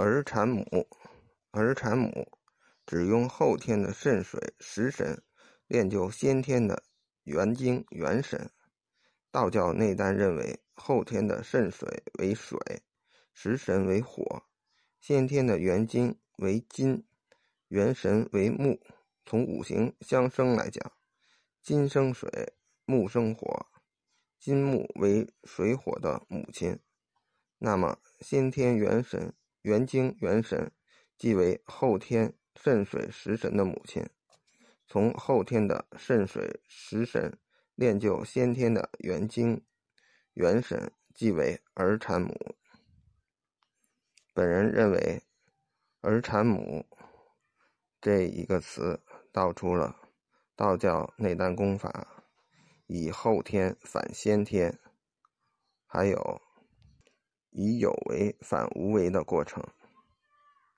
儿产母，儿产母，只用后天的肾水、食神练就先天的元精元神。道教内丹认为，后天的肾水为水，食神为火，先天的元精为金，元神为木。从五行相生来讲，金生水，木生火，金木为水火的母亲。那么，先天元神。元精元神，即为后天肾水食神的母亲。从后天的肾水食神练就先天的元精元神，即为儿产母。本人认为，“儿产母”这一个词道出了道教内丹功法以后天反先天，还有。以有为反无为的过程。